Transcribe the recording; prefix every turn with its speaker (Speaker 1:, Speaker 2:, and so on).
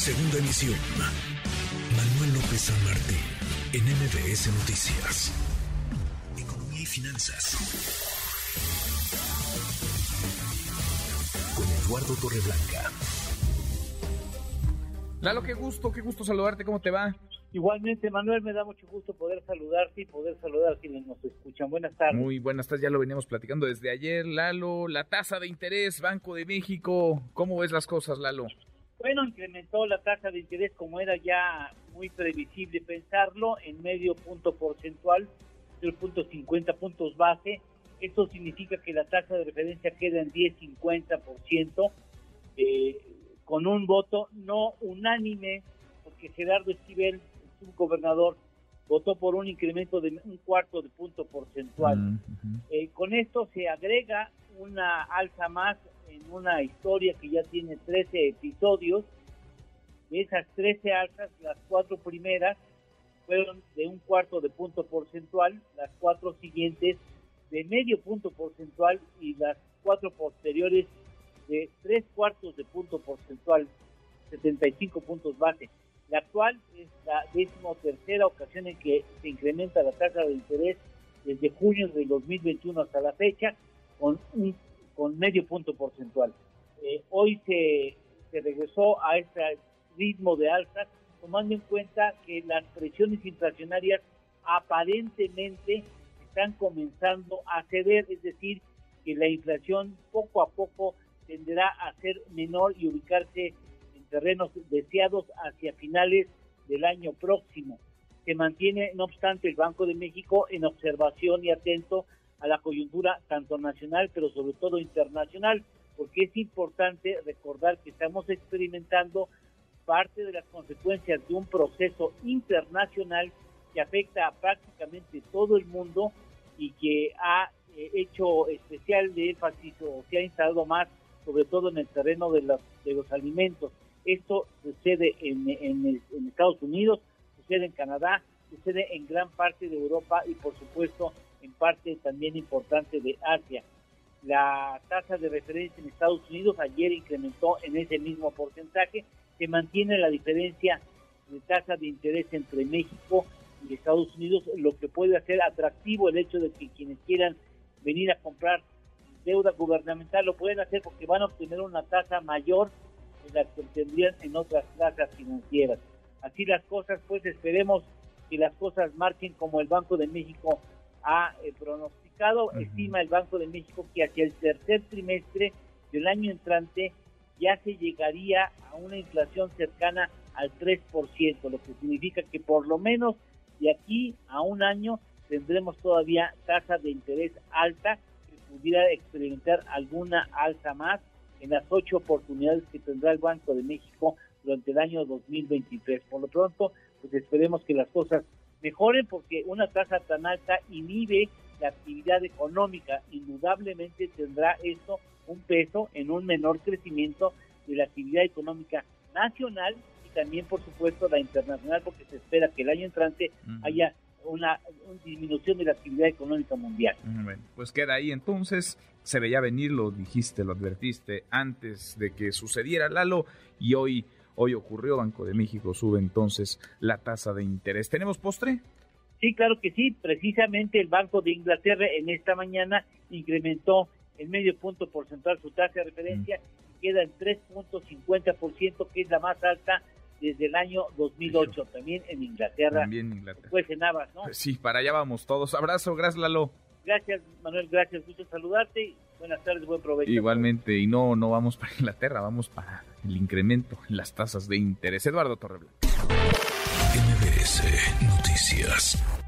Speaker 1: Segunda emisión. Manuel López San Martín, en MBS Noticias. Economía y finanzas. Con Eduardo Torreblanca.
Speaker 2: Lalo, qué gusto, qué gusto saludarte, ¿cómo te va?
Speaker 3: Igualmente, Manuel, me da mucho gusto poder saludarte y poder saludar a quienes nos escuchan. Buenas tardes.
Speaker 2: Muy buenas tardes, ya lo veníamos platicando desde ayer, Lalo. La tasa de interés, Banco de México, ¿cómo ves las cosas, Lalo?
Speaker 3: Bueno, incrementó la tasa de interés como era ya muy previsible pensarlo, en medio punto porcentual, el punto 50 puntos base. Esto significa que la tasa de referencia queda en 10-50%, eh, con un voto no unánime, porque Gerardo Esquivel un gobernador votó por un incremento de un cuarto de punto porcentual.
Speaker 2: Mm,
Speaker 3: eh, con esto se agrega una alza más en una historia que ya tiene 13 episodios. De esas 13 alzas, las cuatro primeras fueron de un cuarto de punto porcentual, las cuatro siguientes de medio punto porcentual y las cuatro posteriores de tres cuartos de punto porcentual, 75 puntos base. La actual es la décimo tercera ocasión en que se incrementa la tasa de interés desde junio de 2021 hasta la fecha con un medio punto porcentual. Eh, hoy se, regresó a este ritmo de alza tomando en cuenta que las presiones inflacionarias aparentemente están comenzando a ceder, es decir, que la inflación poco a poco tenderá a ser menor y ubicarse terrenos deseados hacia finales del año próximo. Se mantiene, no obstante, el Banco de México en observación y atento a la coyuntura tanto nacional, pero sobre todo internacional, porque es importante recordar que estamos experimentando parte de las consecuencias de un proceso internacional que afecta a prácticamente todo el mundo y que ha eh, hecho especial de énfasis o se ha instalado más, sobre todo en el terreno de los, de los alimentos. Esto sucede en, en, Estados Unidos, sucede en Canadá, sucede en gran parte de Europa y por supuesto en parte también importante de Asia. La tasa de referencia en Estados Unidos ayer incrementó en ese mismo porcentaje, se mantiene la diferencia de tasa de interés entre México y Estados Unidos, lo que puede hacer atractivo el hecho de que quienes quieran venir a comprar deuda gubernamental lo pueden hacer porque van a obtener una tasa mayor las que tendrían en otras plazas financieras. Así las cosas, pues esperemos que las cosas marchen como el Banco de México ha eh, pronosticado. Estima el Banco de México que hacia el tercer trimestre del año entrante ya se llegaría a una inflación cercana al 3%, lo que significa que por lo menos de aquí a un año tendremos todavía tasa de interés alta que pudiera experimentar alguna alza más en las ocho oportunidades que tendrá el Banco de México durante el año 2023. Por lo pronto, pues esperemos que las cosas mejoren porque una tasa tan alta inhibe la actividad económica. Indudablemente tendrá esto un peso en un menor crecimiento de la actividad económica nacional y también, por supuesto, la internacional, porque se espera que el año entrante haya una, disminución de la actividad económica mundial.
Speaker 2: Bueno, pues queda ahí entonces, se veía venir, lo dijiste, lo advertiste antes de que sucediera Lalo y hoy, hoy ocurrió, Banco de México sube entonces la tasa de interés. ¿Tenemos postre?
Speaker 3: Sí, claro que sí, precisamente el Banco de Inglaterra en esta mañana incrementó el medio punto porcentual su tasa de referencia y queda en 3.50%, que es la más alta desde el año 2008, también en Inglaterra.
Speaker 2: También en Inglaterra.
Speaker 3: Pues en Navas, ¿no?
Speaker 2: Sí, para allá vamos todos. Abrazo, gracias Lalo.
Speaker 3: Gracias Manuel, gracias, gusto saludarte buenas tardes, buen provecho.
Speaker 2: Igualmente, y no, no vamos para Inglaterra, vamos para el incremento en las tasas de interés. Eduardo Torreblanca.
Speaker 1: MBS Noticias.